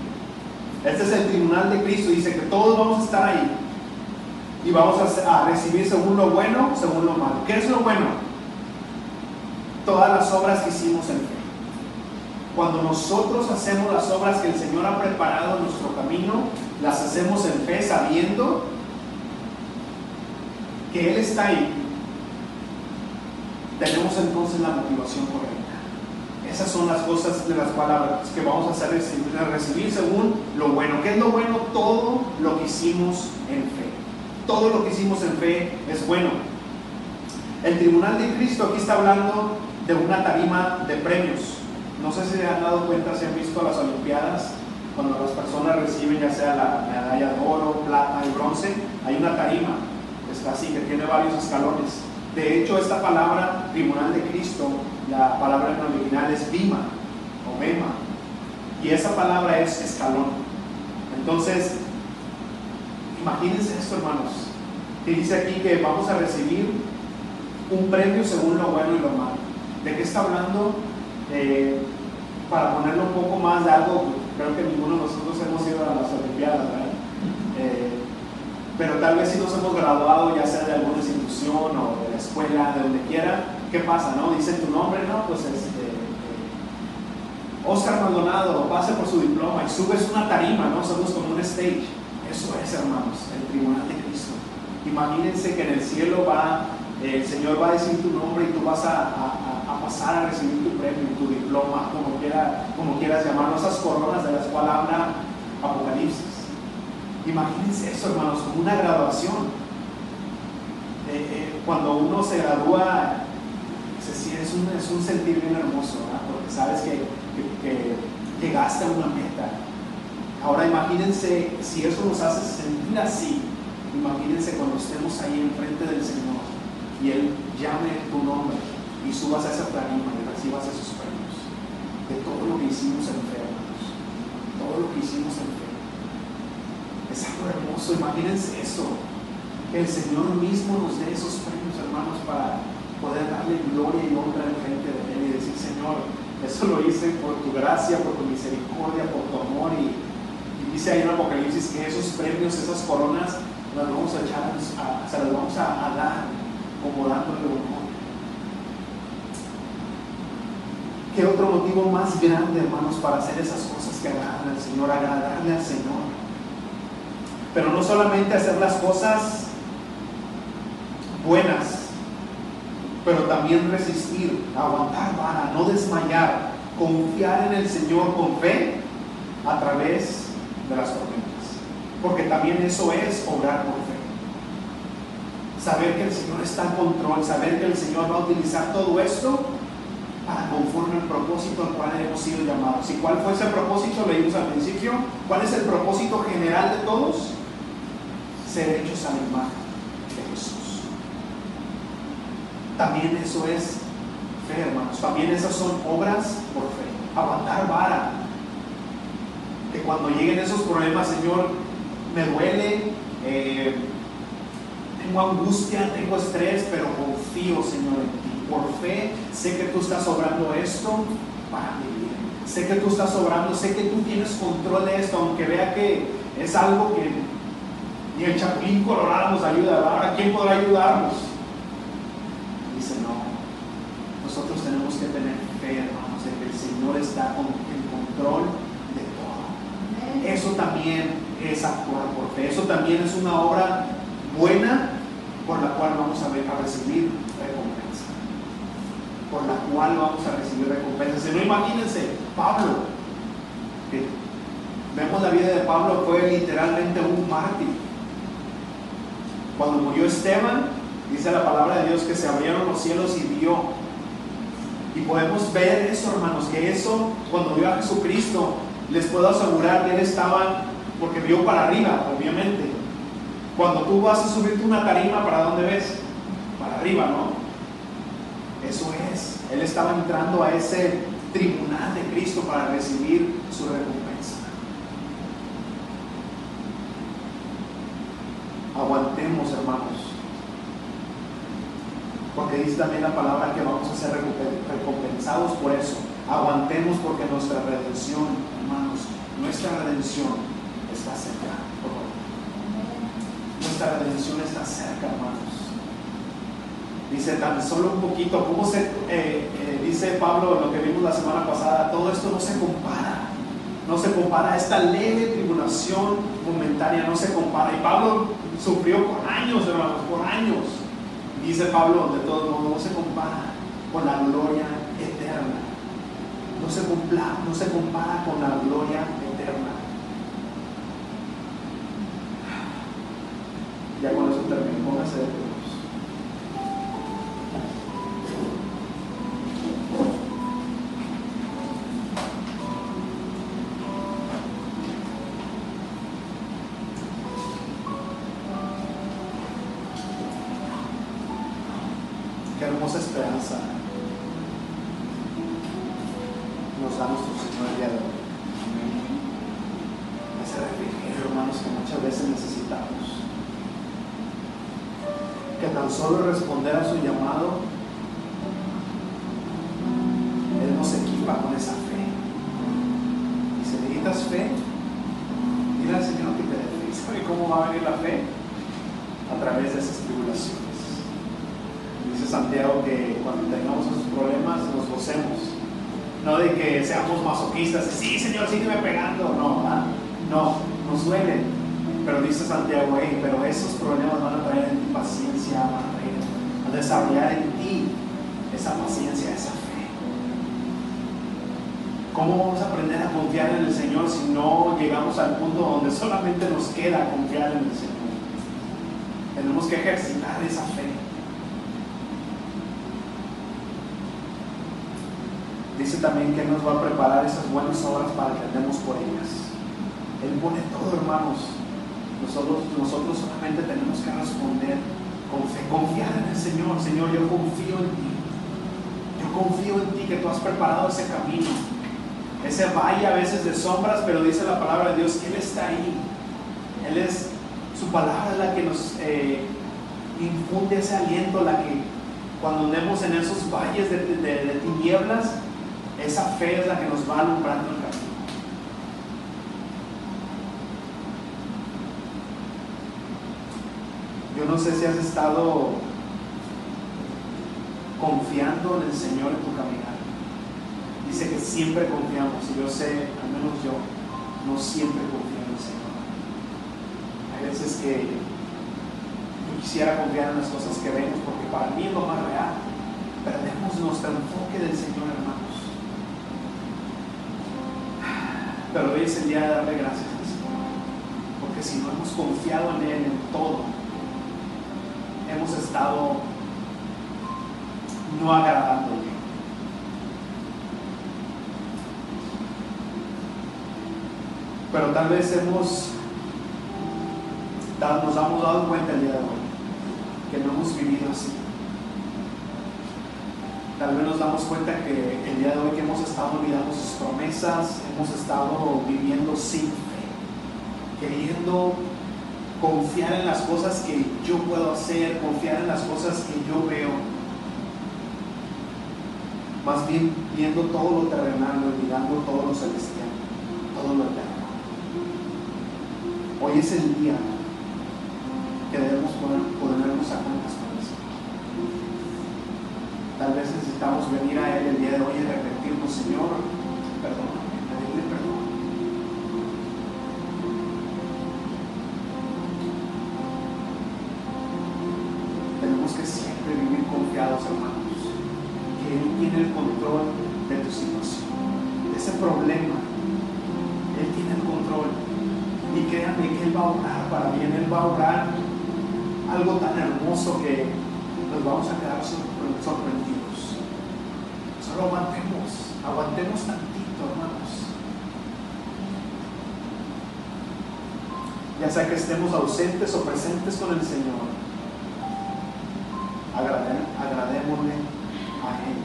Este es el tribunal de Cristo, dice que todos vamos a estar ahí y vamos a, recibir según lo bueno, según lo malo. ¿Qué es lo bueno? Todas las obras que hicimos en fe. Cuando nosotros hacemos las obras que el Señor ha preparado en nuestro camino, las hacemos en fe sabiendo que Él está ahí, tenemos entonces la motivación correcta. Esas son las cosas de las palabras que vamos a hacer recibir según lo bueno. ¿Qué es lo bueno? Todo lo que hicimos en fe. Todo lo que hicimos en fe es bueno. El tribunal de Cristo aquí está hablando de una tarima de premios. No sé si se han dado cuenta, si han visto las Olimpiadas, cuando las personas reciben ya sea la medalla de oro, plata y bronce, hay una tarima está así, que tiene varios escalones. De hecho, esta palabra tribunal de Cristo, la palabra en original es bima o bema, y esa palabra es escalón. Entonces, imagínense esto, hermanos, que dice aquí que vamos a recibir un premio según lo bueno y lo malo. ¿De qué está hablando? Eh, para ponerlo un poco más de algo, creo que ninguno de nosotros hemos ido a las Olimpiadas, ¿verdad? Eh, pero tal vez si nos hemos graduado, ya sea de alguna institución o de la escuela, de donde quiera, ¿qué pasa? No? Dice tu nombre, ¿no? Pues este, Oscar Maldonado, pase por su diploma y subes una tarima, ¿no? Somos como un stage. Eso es, hermanos, el tribunal de Cristo. Imagínense que en el cielo va, el Señor va a decir tu nombre y tú vas a pasar a recibir tu premio, tu diploma, como, quiera, como quieras llamarlo, esas coronas de las cuales habla Apocalipsis. Imagínense eso, hermanos, como una graduación. Eh, eh, cuando uno se gradúa, es, un, es un sentir bien hermoso, porque sabes que, que, llegaste a una meta. Ahora imagínense, si eso nos hace sentir así, imagínense cuando estemos ahí enfrente del Señor y Él llame tu nombre y subas a esa tarima y recibas esos premios de todo lo que hicimos en fe, hermanos. Todo lo que hicimos en fe. Es algo hermoso, imagínense eso. Que el Señor mismo nos dé esos premios, hermanos, para poder darle gloria y honra en frente de Él y decir, Señor, eso lo hice por tu gracia, por tu misericordia, por tu amor. Y, dice ahí en Apocalipsis que esos premios, esas coronas, las vamos a echar, se las vamos a, a dar como dándole honor ¿Qué otro motivo más grande, hermanos, para hacer esas cosas que agradan al Señor, agradarle al Señor? Pero no solamente hacer las cosas buenas, pero también resistir, aguantar no desmayar, confiar en el Señor con fe a través de las tormentas. Porque también eso es obrar por fe. Saber que el Señor está en control, saber que el Señor va a utilizar todo esto para conforme al propósito al cual hemos sido llamados. ¿Y cuál fue ese propósito? Leímos al principio. ¿Cuál es el propósito general de todos? Ser hechos a la imagen de Jesús. También eso es fe, hermanos. También esas son obras por fe. Aguantar vara. Que cuando lleguen esos problemas, Señor, me duele, eh, tengo angustia, tengo estrés, pero confío, Señor, en ti por fe, sé que tú estás obrando esto para mi. Sé que tú estás obrando, sé que tú tienes control de esto, aunque vea que es algo que ni el chapulín colorado nos ayuda. Ahora, ¿quién podrá ayudarnos? Dice, no. Nosotros tenemos que tener fe, hermanos, de que el Señor está en control de todo. Eso también es actuar por fe. Eso también es una obra buena por la cual vamos a, a recibir por la cual vamos a recibir recompensas. Si no, imagínense, Pablo, que vemos la vida de Pablo, fue literalmente un mártir. Cuando murió Esteban, dice la palabra de Dios que se abrieron los cielos y vio. Y podemos ver eso, hermanos, que eso, cuando vio a Jesucristo, les puedo asegurar que él estaba, porque vio para arriba, obviamente. Cuando tú vas a subirte una tarima, ¿para dónde ves? Para arriba, ¿no? Eso es. Él estaba entrando a ese tribunal de Cristo para recibir su recompensa. Aguantemos, hermanos. Porque dice también la palabra que vamos a ser recompensados por eso. Aguantemos porque nuestra redención, hermanos redención está cerca. Nuestra redención está cerca, hermanos. Dice tan solo un poquito, ¿cómo se eh, eh, dice Pablo lo que vimos la semana pasada? Todo esto no se compara. No se compara a esta leve tribulación momentánea, no se compara. Y Pablo sufrió por años, hermanos, por años. Dice Pablo, de todos modos, no se compara con la gloria eterna. No se, compara, no se compara con la gloria eterna. esperança. No de que seamos masoquistas, sí Señor, sígueme pegando, no, ¿verdad? no, nos duele. Pero dice Santiago, pero esos problemas van a traer en ti paciencia, van a, desarrollar en ti esa paciencia, esa fe. ¿Cómo vamos a aprender a confiar en el Señor si no llegamos al punto donde solamente nos queda confiar en el Señor? Tenemos que ejercitar esa fe también que nos va a preparar esas buenas obras para que andemos por ellas. Él pone todo, hermanos. Nosotros, nosotros solamente tenemos que responder con fe, confiar en el Señor. Señor, yo confío en ti. Yo confío en ti que tú has preparado ese camino. Ese valle a veces de sombras, pero dice la palabra de Dios que Él está ahí. Él es, su palabra la que nos eh, infunde ese aliento, la que cuando andemos en esos valles de tinieblas, esa fe es la que nos va alumbrando el camino. Yo no sé si has estado confiando en el Señor en tu caminar. Dice que siempre confiamos y yo sé, al menos yo, no siempre confío en el Señor. Hay veces que yo quisiera confiar en las cosas que vemos porque para mí es lo más real. Perdemos nuestro enfoque del Señor, hermano. Pero hoy es el día de darle gracias al Señor. Porque si no hemos confiado en Él en todo, hemos estado no agradándole. Pero tal vez hemos, nos hemos dado cuenta el día de hoy que no hemos vivido así. Tal vez nos damos cuenta que el día de hoy que hemos estado olvidando sus promesas, hemos estado viviendo sin fe, queriendo confiar en las cosas que yo puedo hacer, confiar en las cosas que yo veo. Más bien viendo todo lo terrenal, olvidando todo lo celestial, todo lo eterno. Hoy es el día que debemos ponernos a cuentas Tal vez necesitamos venir a Él el día de hoy y arrepentirnos, Señor, perdón, pedirle perdón. Tenemos que siempre vivir confiados, hermanos, que Él tiene el control de tu situación, de ese problema. Él tiene el control. Y créanme que Él va a orar para bien, Él va a orar algo tan hermoso que nos vamos a quedar sorprendidos. Solo aguantemos, aguantemos tantito, hermanos. Ya sea que estemos ausentes o presentes con el Señor, agradémosle a Él.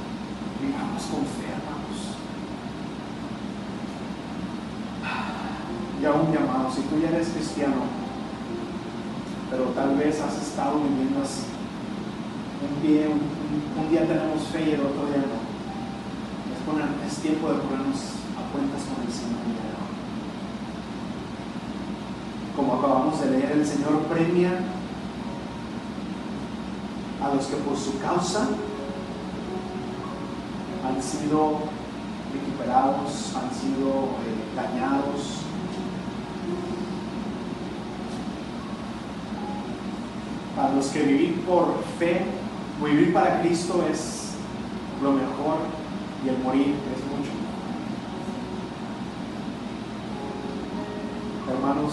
Vivamos con fe, hermanos. Y aún llamado, si tú ya eres cristiano, pero tal vez has estado viviendo así, un día, un, día tenemos fe y el otro día no. Es, es tiempo de ponernos a cuentas con el Señor. de leer, el Señor premia a los que por su causa han sido recuperados, han sido eh, dañados. Para los que vivir por fe, vivir para Cristo es lo mejor y el morir es mucho. Hermanos,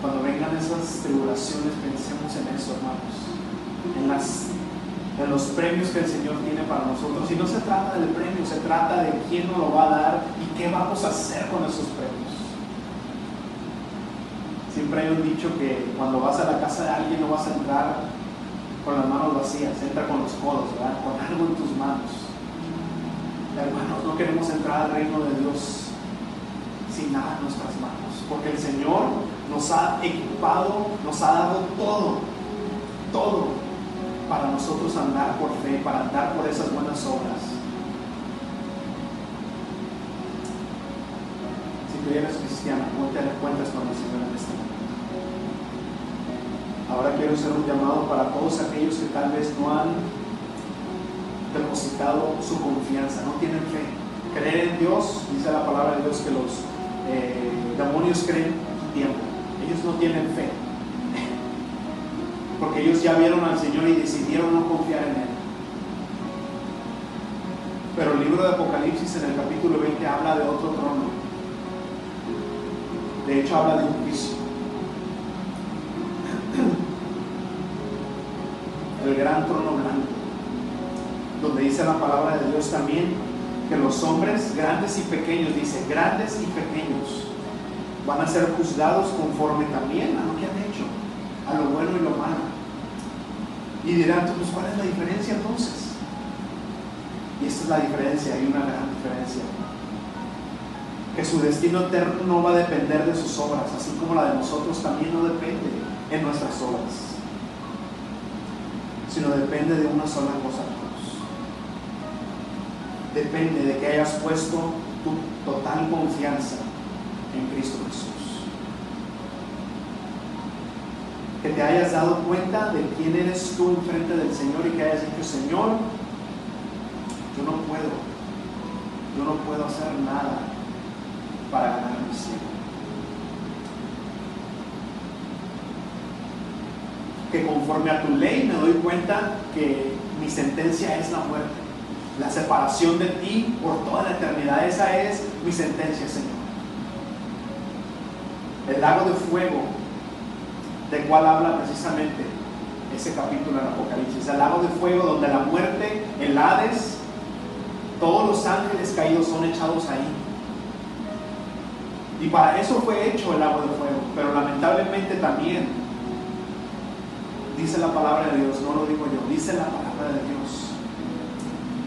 cuando vengan esas tribulaciones, pensemos en eso, hermanos, en las en los premios que el Señor tiene para nosotros. Y no se trata del premio, se trata de quién nos lo va a dar y qué vamos a hacer con esos premios. Siempre hay un dicho que cuando vas a la casa de alguien no vas a entrar con las manos vacías, entra con los codos, ¿verdad? Con algo en tus manos. Hermanos, no queremos entrar al reino de Dios sin nada en nuestras manos, porque el Señor nos ha equipado, nos ha dado todo, todo para nosotros andar por fe, para andar por esas buenas obras. Si tú eres cristiano, no te cuentas con el Señor en este momento. Ahora quiero hacer un llamado para todos aquellos que tal vez no han depositado su confianza, no tienen fe. Creer en Dios, dice la palabra de Dios que los eh, demonios creen tiempo. Ellos no tienen fe porque ellos ya vieron al Señor y decidieron no confiar en Él. Pero el libro de Apocalipsis en el capítulo 20 habla de otro trono. De hecho habla de un juicio. El gran trono blanco, dice la palabra de Dios también que los hombres grandes y pequeños, dice, grandes y pequeños, van a ser juzgados conforme también a lo que han hecho, a lo bueno y lo malo. Y dirán, pues, ¿cuál es la diferencia entonces? Y esta es la diferencia, hay una gran diferencia. Que su destino eterno no va a depender de sus obras, así como la de nosotros también no depende en nuestras obras, sino depende de una sola cosa, Depende de que hayas puesto tu total confianza en Cristo Jesús. que te hayas dado cuenta de quién eres tú enfrente del Señor y que hayas dicho, Señor, yo no puedo, yo no puedo hacer nada para ganar mi cielo. Que conforme a tu ley me doy cuenta que mi sentencia es la muerte, la separación de ti por toda la eternidad. Esa es mi sentencia, Señor. El lago de fuego de cuál habla precisamente ese capítulo en Apocalipsis, el lago de fuego donde la muerte, el Hades, todos los ángeles caídos son echados ahí. Y para eso fue hecho el lago de fuego, pero lamentablemente también dice la palabra de Dios, no lo digo yo, dice la palabra de Dios,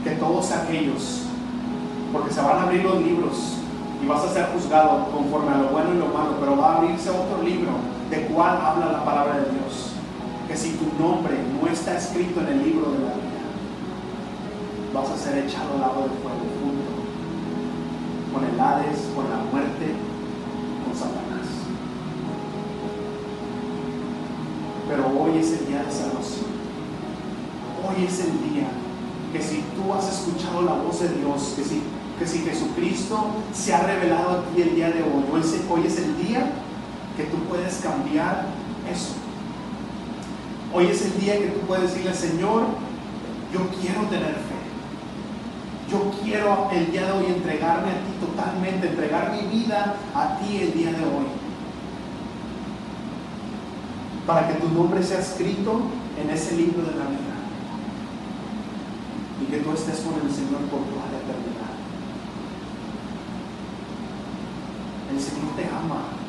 que todos aquellos, porque se van a abrir los libros y vas a ser juzgado conforme a lo bueno y lo malo, pero va a abrirse otro libro de cuál habla la palabra de Dios. Que si tu nombre no está escrito en el libro de la vida, vas a ser echado al lado del fuego junto con el Hades, con la muerte, con Satanás. Pero hoy es el día de salvación. Hoy es el día que si tú has escuchado la voz de Dios, que si, que si Jesucristo se ha revelado a ti el día de hoy, hoy es el día que tú puedes cambiar eso. Hoy es el día que tú puedes decirle, Señor, yo quiero tener fe. Yo quiero el día de hoy entregarme a ti totalmente, entregar mi vida a ti el día de hoy. Para que tu nombre sea escrito en ese libro de la vida. Y que tú estés con el Señor por toda la eternidad. El Señor te ama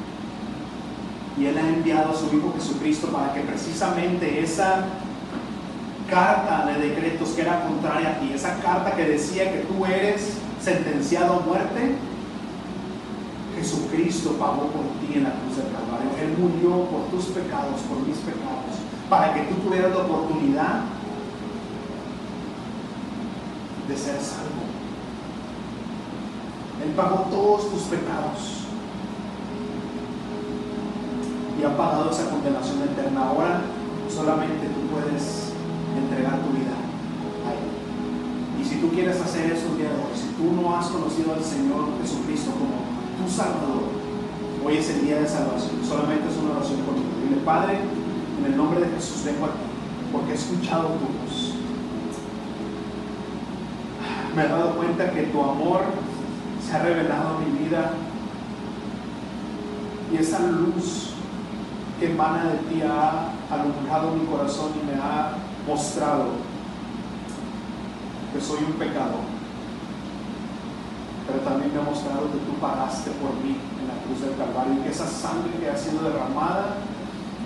y Él ha enviado a su Hijo Jesucristo para que precisamente esa carta de decretos que era contraria a ti, esa carta que decía que tú eres sentenciado a muerte, Jesucristo pagó por ti en la cruz del Calvario. Él murió por tus pecados, por mis pecados, para que tú tuvieras la oportunidad de ser salvo. Él pagó todos tus pecados y ha pagado esa condenación eterna. Ahora solamente tú puedes entregar tu vida a Él. Y si tú quieres hacer eso día de hoy, si tú no has conocido al Señor Jesucristo como tu Salvador, hoy es el día de salvación. Solamente es una oración contigo. Dile, Padre, en el nombre de Jesús vengo aquí, porque he escuchado tu voz. Me he dado cuenta que tu amor se ha revelado en mi vida y esa luz que emana de ti ha alumbrado mi corazón y me ha mostrado que soy un pecador. Pero también me ha mostrado que tú pagaste por mí en la cruz del Calvario y que esa sangre que ha sido derramada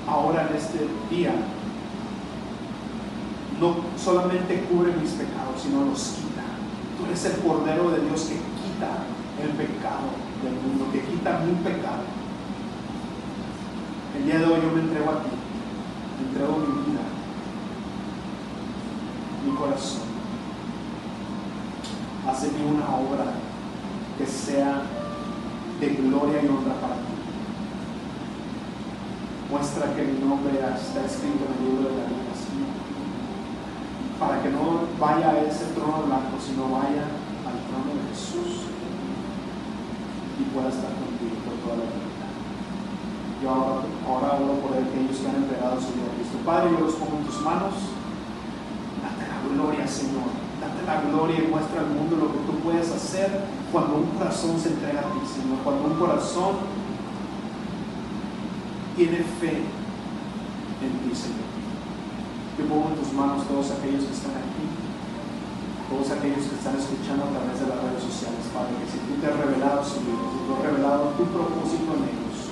ahora en este día no solamente cubre mis pecados, sino los quita. Eres el Cordero de Dios que quita el pecado del mundo, que quita mi pecado. El día de hoy yo me entrego a ti, entrego mi vida, mi corazón. Haz en mí una obra que sea de gloria y honra para ti. Muestra que mi nombre está escrito en el libro de la vida. Para que no vaya a ese trono blanco, sino vaya al trono de Jesús y pueda estar contigo por toda la vida. Yo ahora, ahora oro por aquellos que han entregado su vida a Cristo. Padre, yo los pongo en tus manos. Date la gloria, Señor. Date la gloria y muestra al mundo lo que tú puedes hacer cuando un corazón se entrega a ti, Señor. Cuando un corazón tiene fe en ti, Señor. Yo pongo en tus manos todos aquellos que están aquí, todos aquellos que están escuchando a través de las redes sociales, Padre, que si tú te has revelado su vida, si tú has revelado tu propósito en ellos,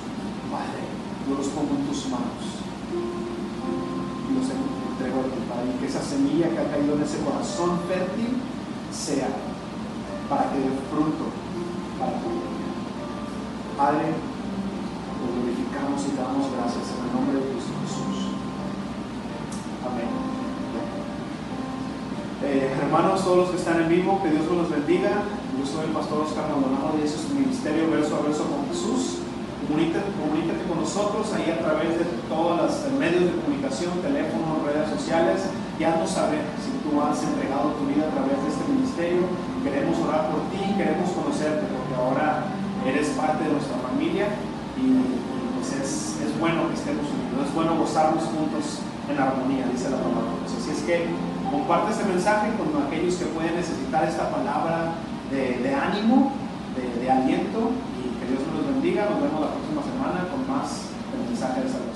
Padre, yo los pongo en tus manos y los entrego a ti, Padre, y que esa semilla que ha caído en ese corazón fértil sea para que dé fruto para tu vida. Padre, lo glorificamos y damos gracias en el nombre de Cristo Jesús. Eh, hermanos, todos los que están en vivo, que Dios los bendiga. Yo soy el pastor Oscar Maldonado y ese es su ministerio verso a verso con Jesús. Comunícate, comunícate con nosotros ahí a través de todos los medios de comunicación, teléfonos, redes sociales. Ya no saber si tú has entregado tu vida a través de este ministerio. Queremos orar por ti, queremos conocerte, porque ahora eres parte de nuestra familia y pues es, es bueno que estemos unidos, es bueno gozarnos juntos en armonía, dice la palabra. Así es que comparte este mensaje con aquellos que pueden necesitar esta palabra de, ánimo, de, aliento y que Dios nos los bendiga. Nos vemos la próxima semana con más del mensaje de salud.